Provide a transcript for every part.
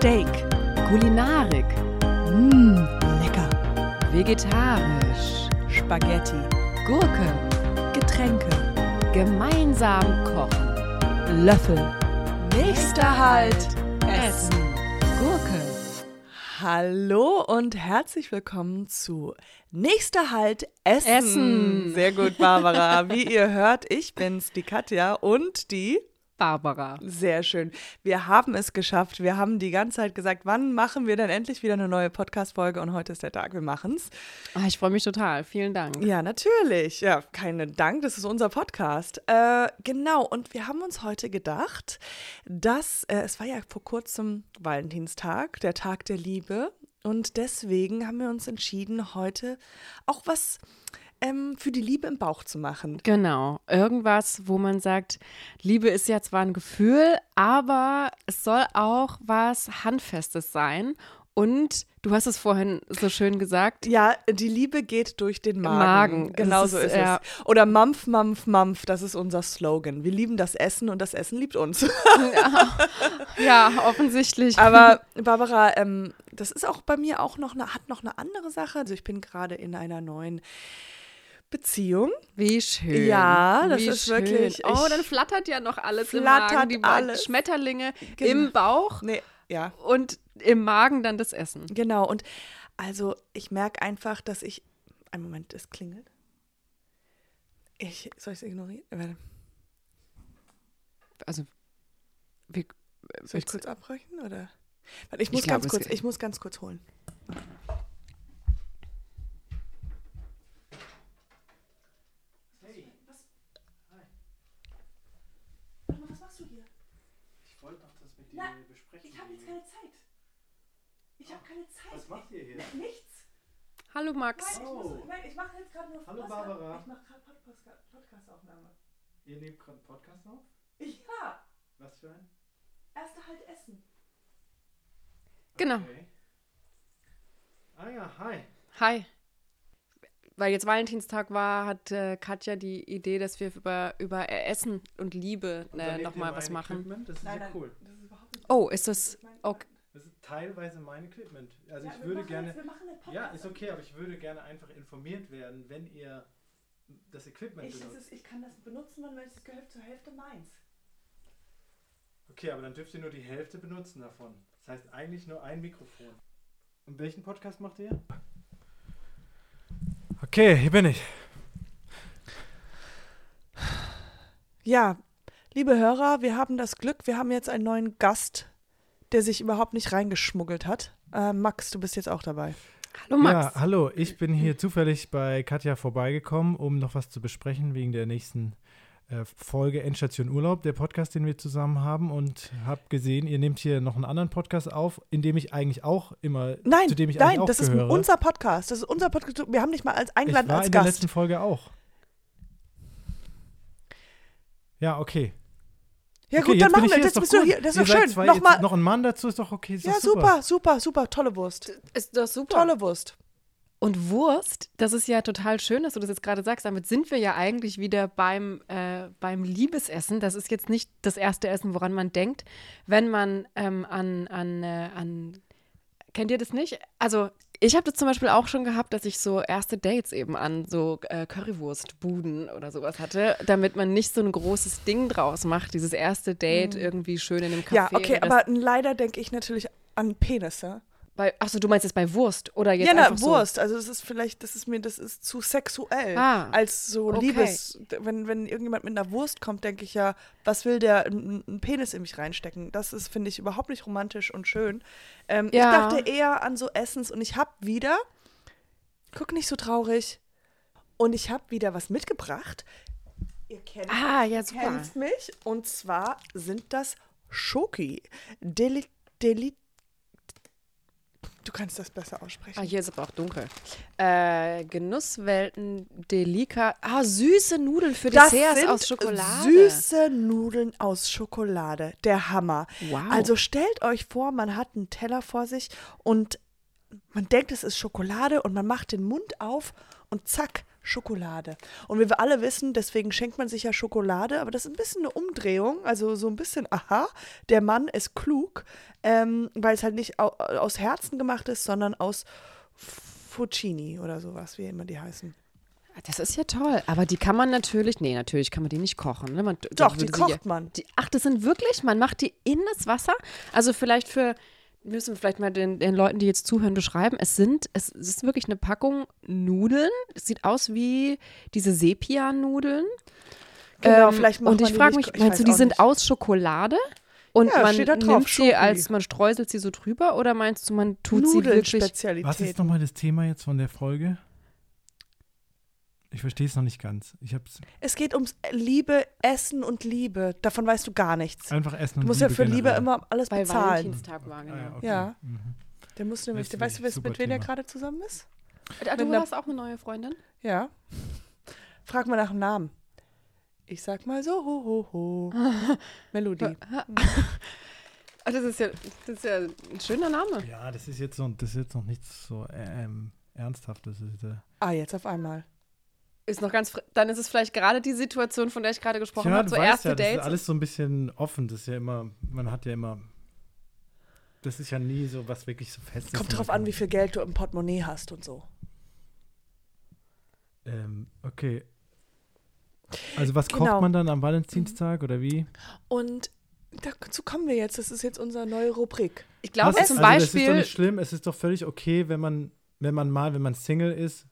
Steak, Kulinarik, mh, lecker, vegetarisch, Spaghetti, Gurke, Getränke, gemeinsam kochen, Löffel. Nächster Halt, Essen, Gurke. Hallo und herzlich willkommen zu Nächster Halt Essen. Essen. Sehr gut, Barbara. Wie ihr hört, ich bin's, die Katja und die Barbara. Sehr schön. Wir haben es geschafft. Wir haben die ganze Zeit gesagt, wann machen wir denn endlich wieder eine neue Podcast-Folge? Und heute ist der Tag. Wir machen's. Ah, ich freue mich total. Vielen Dank. Ja, natürlich. Ja, keinen Dank. Das ist unser Podcast. Äh, genau. Und wir haben uns heute gedacht, dass äh, es war ja vor kurzem Valentinstag, der Tag der Liebe. Und deswegen haben wir uns entschieden, heute auch was ähm, für die Liebe im Bauch zu machen. Genau, irgendwas, wo man sagt, Liebe ist ja zwar ein Gefühl, aber es soll auch was Handfestes sein. Und du hast es vorhin so schön gesagt. Ja, die Liebe geht durch den Magen. Magen. Genau so ist, ist ja. es. Oder Mampf, Mampf, Mampf, das ist unser Slogan. Wir lieben das Essen und das Essen liebt uns. Ja, offensichtlich. Aber Barbara, ähm, das ist auch bei mir auch noch eine, hat noch eine andere Sache. Also ich bin gerade in einer neuen Beziehung. Wie schön. Ja, das Wie ist schön. wirklich- Oh, ich- dann flattert ja noch alles im Flattert Magen. Die alles. Schmetterlinge Genau. im Bauch Nee, ja, und im Magen dann das Essen. genau. Und also ich merke einfach, dass ich. Ein Moment, es klingelt. Ich, soll ich es ignorieren? Warte, Also, wie, Soll ich kurz abbrechen? Oder? Warte, ich muss glaub, ganz kurz, ich muss ganz kurz holen. Was machst du hier? Ich wollte noch das besprechen. Ich habe jetzt keine Zeit. Ich habe keine Zeit. Was macht ihr hier? Nichts. Hallo Max. Nein, ich, Oh. muss, nein, ich mache jetzt gerade nur Hallo, Podcast- Barbara. Ich mache gerade Podcast- Podcast-Aufnahme. Ihr nehmt gerade einen Podcast auf? Ja, Was für ein? erste halt essen. Genau. Okay. Ah ja, hi. Hi. Weil jetzt Valentinstag war, hat äh, Katja die Idee, dass wir über, über Essen und Liebe Und äh, nochmal was machen. Equipment? Das ist Nein, ja nein, cool. das ist überhaupt nicht. Oh, ist das. Okay. Das ist teilweise mein Equipment. Also Ja, ich würde machen gerne. Jetzt, wir machen eine Podcast. Ja, ist okay, aber ich würde gerne einfach informiert werden, wenn ihr das Equipment Ich, benutzt. ist, ich kann das benutzen, ist es gehört zur Hälfte meins. Okay, aber dann dürft ihr nur die Hälfte benutzen davon. Das heißt eigentlich nur ein Mikrofon. Und welchen Podcast macht ihr? Okay, hier bin ich. Ja, liebe Hörer, wir haben das Glück, wir haben jetzt einen neuen Gast, der sich überhaupt nicht reingeschmuggelt hat. Äh, Max, du bist jetzt auch dabei. Hallo Max. Ja, hallo, ich bin hier zufällig bei Katja vorbeigekommen, um noch was zu besprechen wegen der nächsten äh, Folge Endstation Urlaub, der Podcast, den wir zusammen haben und habe gesehen, ihr nehmt hier noch einen anderen Podcast auf, in dem ich eigentlich auch immer, Nein, zu dem ich nein, eigentlich auch das ist gehöre. unser Podcast. Das ist unser Podcast. Wir haben dich mal als ich eingeladen war als in der Gast. letzten Folge auch. Ja, okay. Ja okay, gut, dann machen wir. ist bist doch du gut. hier. Das ist doch schön. Zwei, Nochmal. noch ein Mann dazu ist doch okay. Ist Ja, doch super, super, super. Tolle Wurst. Ist das super. Tolle Wurst. Und Wurst, das ist ja total schön, dass du das jetzt gerade sagst. Damit sind wir ja eigentlich wieder beim, äh, beim Liebesessen. Das ist jetzt nicht das erste Essen, woran man denkt, wenn man ähm, an, an, äh, an. Kennt ihr das nicht? Also, ich habe das zum Beispiel auch schon gehabt, dass ich so erste Dates eben an so äh, Currywurstbuden oder sowas hatte, damit man nicht so ein großes Ding draus macht, dieses erste Date irgendwie schön in einem Café. Ja, okay, aber leider denke ich natürlich an Penisse. Bei, achso, du meinst jetzt bei Wurst oder jetzt Ja, na, so? Wurst. Also das ist vielleicht, das ist mir, das ist zu sexuell. Ah, als so okay. Liebes. Wenn, wenn irgendjemand mit einer Wurst kommt, denke ich ja, was will der einen Penis in mich reinstecken? Das ist, finde ich, überhaupt nicht romantisch und schön. Ähm, Ja. Ich dachte eher an so Essens und ich habe wieder, guck nicht so traurig, und ich habe wieder was mitgebracht. Ihr kennt, Ah, ja, kennt mich. Und zwar sind das Schoki. Deli, Deli, du kannst das besser aussprechen. Ah, hier ist aber auch dunkel. Äh, Genusswelten Delica. Ah, süße Nudeln für Das Desserts aus Schokolade. Süße Nudeln aus Schokolade. Der Hammer. Wow. Also stellt euch vor, man hat einen Teller vor sich und man denkt, es ist Schokolade und man macht den Mund auf und zack, Schokolade. Und wie wir alle wissen, deswegen schenkt man sich ja Schokolade, aber das ist ein bisschen eine Umdrehung, also so ein bisschen, aha, der Mann ist klug, ähm, weil es halt nicht au aus Herzen gemacht ist, sondern aus Fuccini oder sowas, wie immer die heißen. Das ist ja toll. Aber die kann man natürlich, nee, natürlich kann man die nicht kochen. Ne? Man, Doch, die kocht ja, man. Die, ach, das sind wirklich, man macht die in das Wasser. Also vielleicht für, müssen wir vielleicht mal den, den Leuten, die jetzt zuhören, beschreiben. Es sind, es, es ist wirklich eine Packung Nudeln. Es sieht aus wie diese Sepia-Nudeln. Genau, ähm, vielleicht Und ich frage mich, meinst du, die sind nicht. aus Schokolade? Und ja, man drauf, nimmt sie als, man streuselt sie so drüber oder meinst du, man tut sie wirklich? Was ist nochmal das Thema jetzt von der Folge? Ich verstehe es noch nicht ganz. Ich hab's es geht ums Liebe, Essen und Liebe. Davon weißt du gar nichts. Einfach Essen und Du musst Liebe ja für generell. Liebe immer alles Weil bezahlen. Valentinstag war, genau. Ah, ja, okay. Ja. Mhm. Der muss nämlich, Weißt du, weißt du, mit wem der Thema. gerade zusammen ist? Ah, Du hast auch eine neue Freundin? Ja. Frag mal nach dem Namen. Ich sag mal so, ho, ho, ho. Melodie. Ah, Das ist, ja, das ist ja ein schöner Name. Ja, das ist jetzt so, das ist jetzt noch nichts so ähm, Ernsthaftes. Das ist, äh, Ah, jetzt auf einmal. Ist noch ganz, fr- dann ist es vielleicht gerade die Situation, von der ich gerade gesprochen ja, habe, so weißt erste ja, das ist Dates. alles so ein bisschen offen. Das ist ja immer, man hat ja immer, das ist ja nie so was wirklich so festes. Kommt drauf an, wie viel Geld du im Portemonnaie hast und so. Ähm, okay. Also was Genau. kocht man dann am Valentinstag oder wie? Und dazu kommen wir jetzt. Das ist jetzt unsere neue Rubrik. Ich glaube zum also Das ist doch Beispiel, nicht schlimm. Es ist doch völlig okay, wenn man, wenn man mal, wenn man Single ist,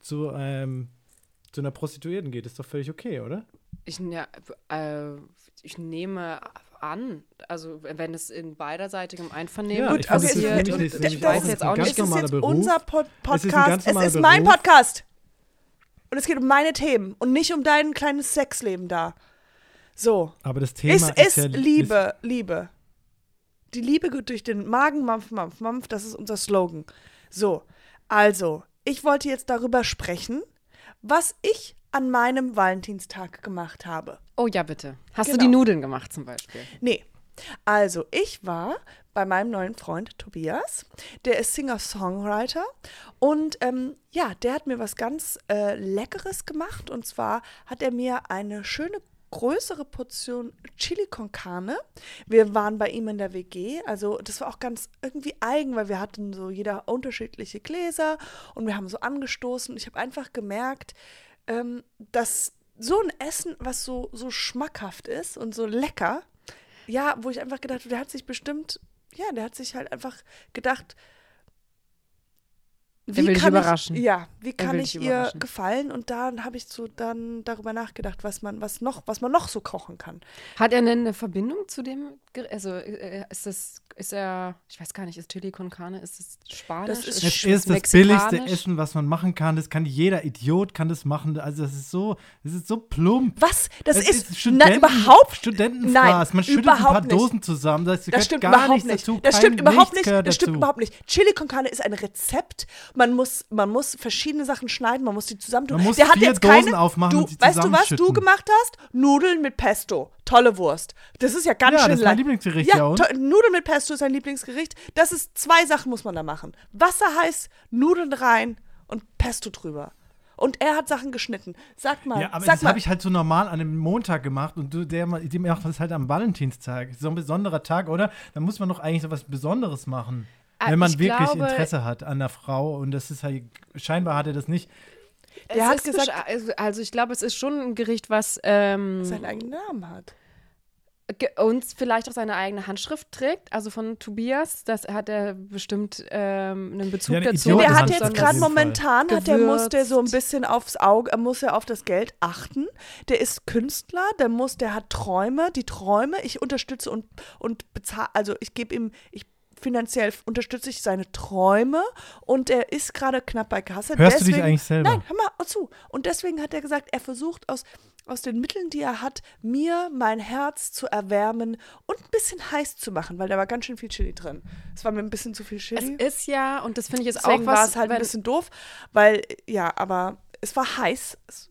zu, ähm, zu einer Prostituierten geht. Ist doch völlig okay, oder? ich, ja, äh, ich nehme an, also wenn es in beiderseitigem Einvernehmen Ja, ich finde, okay, das ist das ist das- das auch ist ein jetzt auch ganz nicht- es ist normaler jetzt Beruf. unser Pod Es ist Podcast. Es ist mein Beruf. Podcast. Und es geht um meine Themen und nicht um dein kleines Sexleben da. So. Aber das Thema Es ist, ist ja Liebe, Liebe. Die Liebe geht durch den Magen, Mampf, Mampf, Mampf, das ist unser Slogan. So, also, ich wollte jetzt darüber sprechen, was ich an meinem Valentinstag gemacht habe. oh ja bitte, hast Genau. du die Nudeln gemacht zum Beispiel? Nee. Also, ich war bei meinem neuen Freund Tobias. Der ist Singer-Songwriter. Und ähm, ja, der hat mir was ganz äh, Leckeres gemacht. Und zwar hat er mir eine schöne größere Portion Chili con Carne. Wir waren bei ihm in der WG. Also, das war auch ganz irgendwie eigen, weil wir hatten so jeder unterschiedliche Gläser und wir haben so angestoßen. Ich habe einfach gemerkt, ähm, dass so ein Essen, was so, so schmackhaft ist und so lecker, ja, wo ich einfach gedacht habe, der hat sich bestimmt, ja, der hat sich halt einfach gedacht, Dich kann überraschen. Ich, ja, wie kann ich ihr gefallen? Und dann habe ich so dann darüber nachgedacht, was man, was noch, was man noch so kochen kann. Hat er denn eine Verbindung zu dem, also äh, ist das, ist er, ich weiß gar nicht, ist Chili con Carne, ist es Spanisch? Das ist- Es ist das billigste Essen, was man machen kann. Das kann jeder Idiot kann das machen. Also das ist so, das ist so plump. Was? Das Es ist, na, Studenten, überhaupt Studentenfraß. Nein, Man schüttelt ein überhaupt paar nicht. Dosen zusammen. Das, Das gehört stimmt gar überhaupt nichts nicht. dazu. Das stimmt überhaupt nicht. Das stimmt dazu. überhaupt nicht. Chili con Carne ist ein Rezept. Man muss, man muss verschiedene Sachen schneiden, man muss die zusammentun. Man muss Der hat jetzt keine, Dosen aufmachen du, und sie Weißt du, was du gemacht hast? Nudeln mit Pesto. Tolle Wurst. Das ist ja ganz Ja, schön das ist mein. Lieblingsgericht, Ja, ja, Nudeln mit Pesto ist ein Lieblingsgericht. Das ist zwei Sachen muss man da machen. Wasser heiß, Nudeln rein und Pesto drüber. Und er hat Sachen geschnitten. Sag mal, Ja, aber das habe ich halt so normal an einem Montag gemacht und du, der, die macht das halt am Valentinstag. So ein besonderer Tag, oder? Da muss man doch eigentlich so was Besonderes machen. Ah, wenn man ich wirklich glaube- Interesse hat an der Frau und das ist halt, scheinbar hat er das nicht. Es Der hat ist gesagt- also- also ich glaube, es ist schon ein Gericht, was ähm, seinen eigenen Namen hat. uns vielleicht auch seine eigene Handschrift trägt, also von Tobias. Das hat er bestimmt ähm, einen Bezug Ja, eine dazu. Der hat jetzt gerade Fall. momentan, hat der muss der so ein bisschen aufs Auge, er muss ja auf das Geld achten. Der ist Künstler, der muss, der hat Träume, die Träume, ich unterstütze und, und bezahle, also ich gebe ihm, ich finanziell unterstütze ich seine Träume und er ist gerade knapp bei Kasse. Hörst du deswegen, dich eigentlich selber? Nein, hör mal zu. Und deswegen hat er gesagt, er versucht aus, aus den Mitteln, die er hat, mir mein Herz zu erwärmen und ein bisschen heiß zu machen, weil da war ganz schön viel Chili drin. Es war mir ein bisschen zu viel es Chili. ist ja, und das finde ich jetzt Deswegen auch was, war es halt ein bisschen doof, weil, ja, aber es war heiß. Es,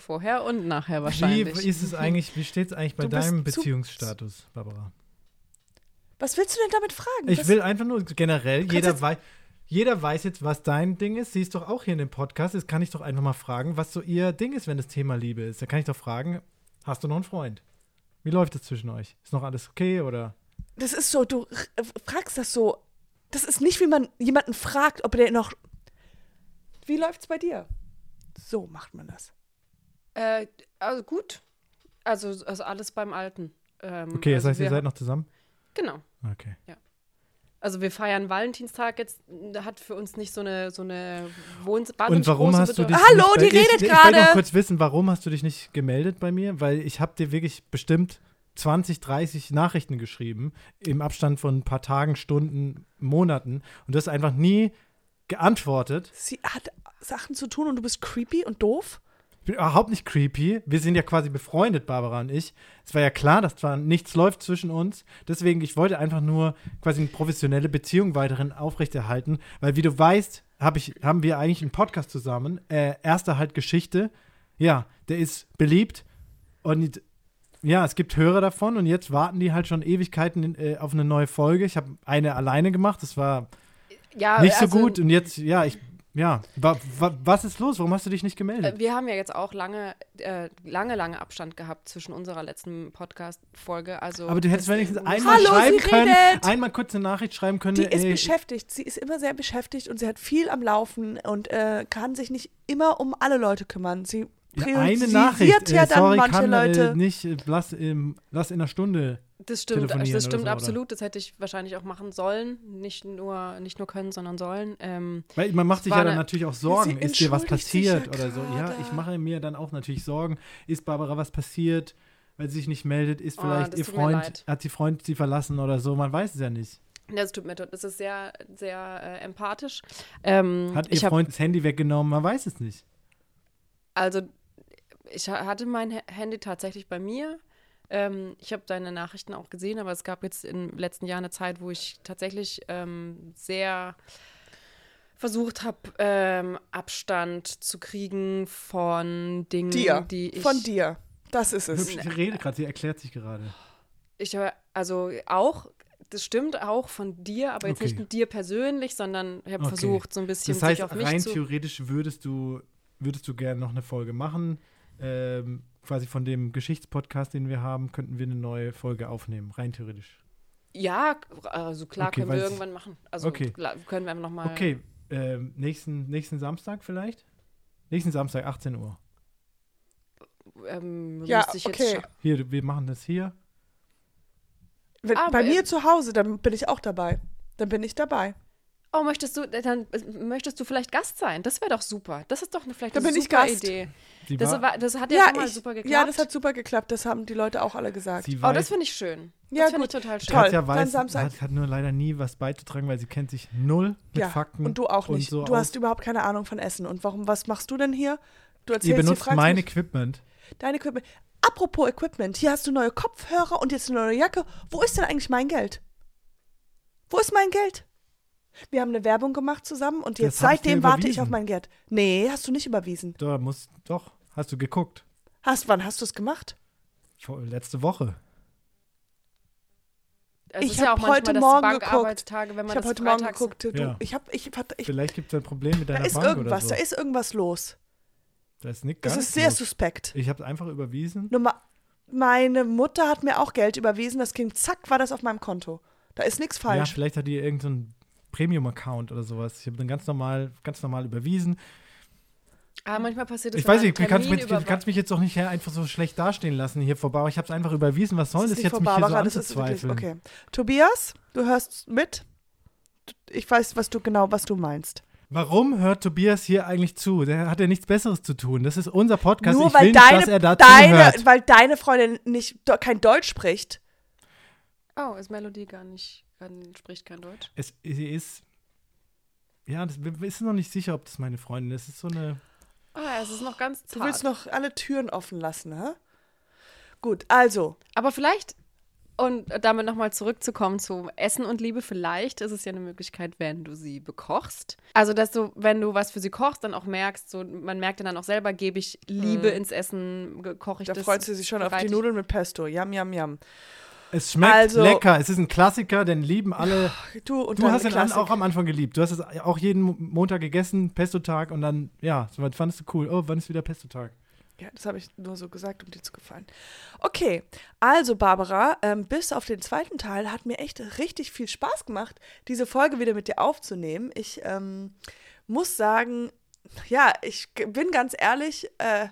vorher und nachher Wie wahrscheinlich. ist es eigentlich, wie steht es eigentlich bei Du deinem Beziehungsstatus, Barbara? Was willst du denn damit fragen? Ich was, will einfach nur generell, jeder weiß, jeder weiß jetzt, was dein Ding ist. Sie ist doch auch hier in dem Podcast. Jetzt kann ich doch einfach mal fragen, was so ihr Ding ist, wenn das Thema Liebe ist. Da kann ich doch fragen, hast du noch einen Freund? Wie läuft es zwischen euch? Ist noch alles okay oder? Das ist so, du r- fragst das so. Das ist nicht, wie man jemanden fragt, ob der noch. Wie läuft's bei dir? So macht man das. Äh, also gut. Also, also alles beim Alten. Ähm, Okay, das also heißt, ihr seid noch zusammen? Genau. Okay. Also wir feiern Valentinstag jetzt, da hat für uns nicht so eine, so eine Wohns Und warum hast du dich Hallo, nicht die redet ich, Ich wollte noch gerade. kurz wissen, warum hast du dich nicht gemeldet bei mir? Weil ich habe dir wirklich bestimmt 20, 30 Nachrichten geschrieben im Abstand von ein paar Tagen, Stunden, Monaten und du hast einfach nie geantwortet. Sie hat Sachen zu tun und du bist creepy und doof? Ich bin überhaupt nicht creepy. Wir sind ja quasi befreundet, Barbara und ich. Es war ja klar, dass zwar nichts läuft zwischen uns. Deswegen, ich wollte einfach nur quasi eine professionelle Beziehung weiterhin aufrechterhalten. Weil, wie du weißt, hab ich, haben wir eigentlich einen Podcast zusammen. Äh, erster halt Geschichte. Ja, der ist beliebt. Und ja, es gibt Hörer davon. Und jetzt warten die halt schon Ewigkeiten äh, auf eine neue Folge. Ich habe eine alleine gemacht. Das war ja, nicht so also, gut. Und jetzt, ja, ich, ja. Wa, wa, was ist los? Warum hast du dich nicht gemeldet? äh, Wir haben ja jetzt auch lange, äh, lange, lange Abstand gehabt zwischen unserer letzten Podcast-Folge. Also Aber du hättest wenigstens einmal Hallo, schreiben können, einmal kurz eine Nachricht schreiben können. Die ist ey, beschäftigt. Sie ist immer sehr beschäftigt und sie hat viel am Laufen und äh, kann sich nicht immer um alle Leute kümmern. Sie ja, eine priorisiert Nachricht. ja äh, dann sorry, manche kann, Leute. Nicht, äh, lass, ähm, lass in einer Stunde. Das stimmt, telefonieren das oder stimmt so, oder? absolut. Das hätte ich wahrscheinlich auch machen sollen. Nicht nur, nicht nur können, sondern sollen. Ähm, Weil man macht sich ja dann natürlich auch Sorgen. Sie Ist dir was sich ja passiert oder so? Ja, ich mache mir dann auch natürlich Sorgen. Ist Barbara was passiert, weil sie sich nicht meldet? Ist Oh, vielleicht das ihr Freund, hat die Freund sie verlassen oder so? Man weiß es ja nicht. das tut mir leid. Das ist sehr, sehr äh, empathisch. Ähm, Hat ihr ich hab, Freund das Handy weggenommen? Man weiß es nicht. Also, ich ha- hatte mein Ha- Handy tatsächlich bei mir. Ähm, ich habe deine Nachrichten auch gesehen, aber es gab jetzt im letzten Jahr eine Zeit, wo ich tatsächlich ähm, sehr versucht habe, ähm, Abstand zu kriegen von Dingen, dir. die ich. Von dir. Das ist es. Hübsch, sie redet gerade, sie erklärt sich gerade. Ich höre, also auch, das stimmt auch von dir, aber jetzt Okay. nicht mit dir persönlich, sondern ich habe Okay. versucht, so ein bisschen Das heißt, sich auf mich rein zu. theoretisch würdest du, würdest du gerne noch eine Folge machen. Ähm, quasi von dem Geschichtspodcast, den wir haben, könnten wir eine neue Folge aufnehmen. Rein theoretisch. Ja, also klar Okay, können wir irgendwann machen. Also Okay. können wir noch mal. Okay, ähm, nächsten, nächsten Samstag vielleicht? Nächsten Samstag, 18 Uhr. Ähm, Ja, okay. Hier, wir machen das hier. Wenn, Aber, bei mir äh, zu Hause, dann bin ich auch dabei. Dann bin ich dabei. Oh, möchtest du, dann äh, möchtest du vielleicht Gast sein? Das wäre doch super. Das ist doch eine, vielleicht Da eine bin ich super Gast. Idee. Das, war, das hat ja, Ja, schon mal ich, super geklappt. ja, das hat super geklappt. Das haben die Leute auch alle gesagt. sie oh, weiß, das finde ich schön. Ja, das finde ich gut. total schön. Toll. Katja dann weiß, Samstag. hat, hat nur leider nie was beizutragen, weil sie kennt sich null mit ja, Fakten. und du auch nicht. so du hast überhaupt keine Ahnung von Essen. Und warum, was machst du denn hier? Du Ihr erzählst, hier, benutzt mein mich, Equipment. dein Equipment. Apropos Equipment, hier hast du neue Kopfhörer und jetzt eine neue Jacke. Wo ist denn eigentlich mein Geld? Wo ist mein Geld? Wir haben eine Werbung gemacht zusammen und jetzt hab seitdem warte ich auf mein Geld. Nee, hast du nicht überwiesen. Da muss, doch, hast du geguckt. Hast, wann hast du es gemacht? Vor, letzte Woche. Es Ich ist ja hab heute das Morgen wenn Ich habe heute Morgen geguckt. Du, Ja. Ich habe, ich, ich, Vielleicht gibt es ein Problem mit da deiner ist Bank irgendwas, oder da so. ist irgendwas los. Da ist nicht Das ist sehr los. suspekt. Ich habe einfach überwiesen. Nummer, meine Mutter hat mir auch Geld überwiesen. Das ging zack, war das auf meinem Konto. Da ist nichts Ja, falsch. vielleicht hat die irgendeinen Premium-Account oder sowas. Ich habe dann ganz normal, ganz normal überwiesen. Ah, manchmal passiert es Ich weiß nicht, du kannst, mich, kannst mich jetzt doch nicht einfach so schlecht dastehen lassen hier vor Barbara. Ich habe es einfach überwiesen. Was soll Das das, jetzt nicht mich vor hier so das anzuzweifeln? okay. Tobias, du hörst mit. Ich weiß, was du genau, was du meinst. Warum hört Tobias hier eigentlich zu? Der hat ja nichts Besseres zu tun. Das ist unser Podcast. Nur ich weil will nicht, deine, dass er dazu deine, hört. weil deine Freundin nicht kein Deutsch spricht. Oh, ist Melodie gar nicht, gar, spricht kein Deutsch. Es, sie ist. Ja, das, wir wissen noch nicht sicher, ob das meine Freundin ist. Es ist so eine. Ah, es ist noch ganz Du zart. willst noch alle Türen offen lassen, hä? Gut, also, Aber vielleicht, und damit nochmal zurückzukommen zu Essen und Liebe, vielleicht ist es ja eine Möglichkeit, wenn du sie bekochst. Also, dass du, wenn du was für sie kochst, dann auch merkst, so, man merkt dann auch selber, gebe ich Liebe ins Essen, koche ich da das. freut sie sich schon auf die Nudeln mit Pesto. Yum, yum, yum. Es schmeckt Also- lecker. Es ist ein Klassiker, den lieben alle. Du, Du hast ihn Klassik. auch am Anfang geliebt. Du hast es auch jeden Mo- Montag gegessen, Pesto-Tag und dann, ja, soweit fandest du cool. Oh, wann ist wieder Pesto-Tag? Ja, das habe ich nur so gesagt, um dir zu gefallen. Okay, also Barbara, ähm, bis auf den zweiten Teil hat mir echt richtig viel Spaß gemacht, diese Folge wieder mit dir aufzunehmen. Ich ähm, muss sagen, ja, ich bin ganz ehrlich, äh,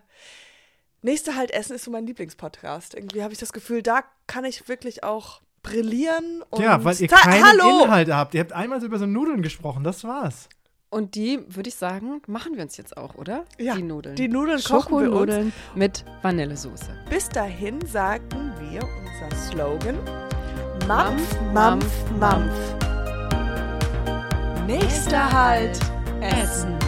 nächste halt Essen ist so mein Lieblingspodcast. Irgendwie habe ich das Gefühl, da kann ich wirklich auch brillieren. Und ja, weil ihr keinen Hallo! Inhalt habt. Ihr habt einmal so über so Nudeln gesprochen, das war's. Und die, würde ich sagen, machen wir uns jetzt auch, oder? Ja, die Nudeln. Die Nudeln kochen wir uns. Mit Vanillesoße. Bis dahin sagen wir unser Slogan: Mampf, Mampf, Mampf, Mampf. Nächster Halt: Essen.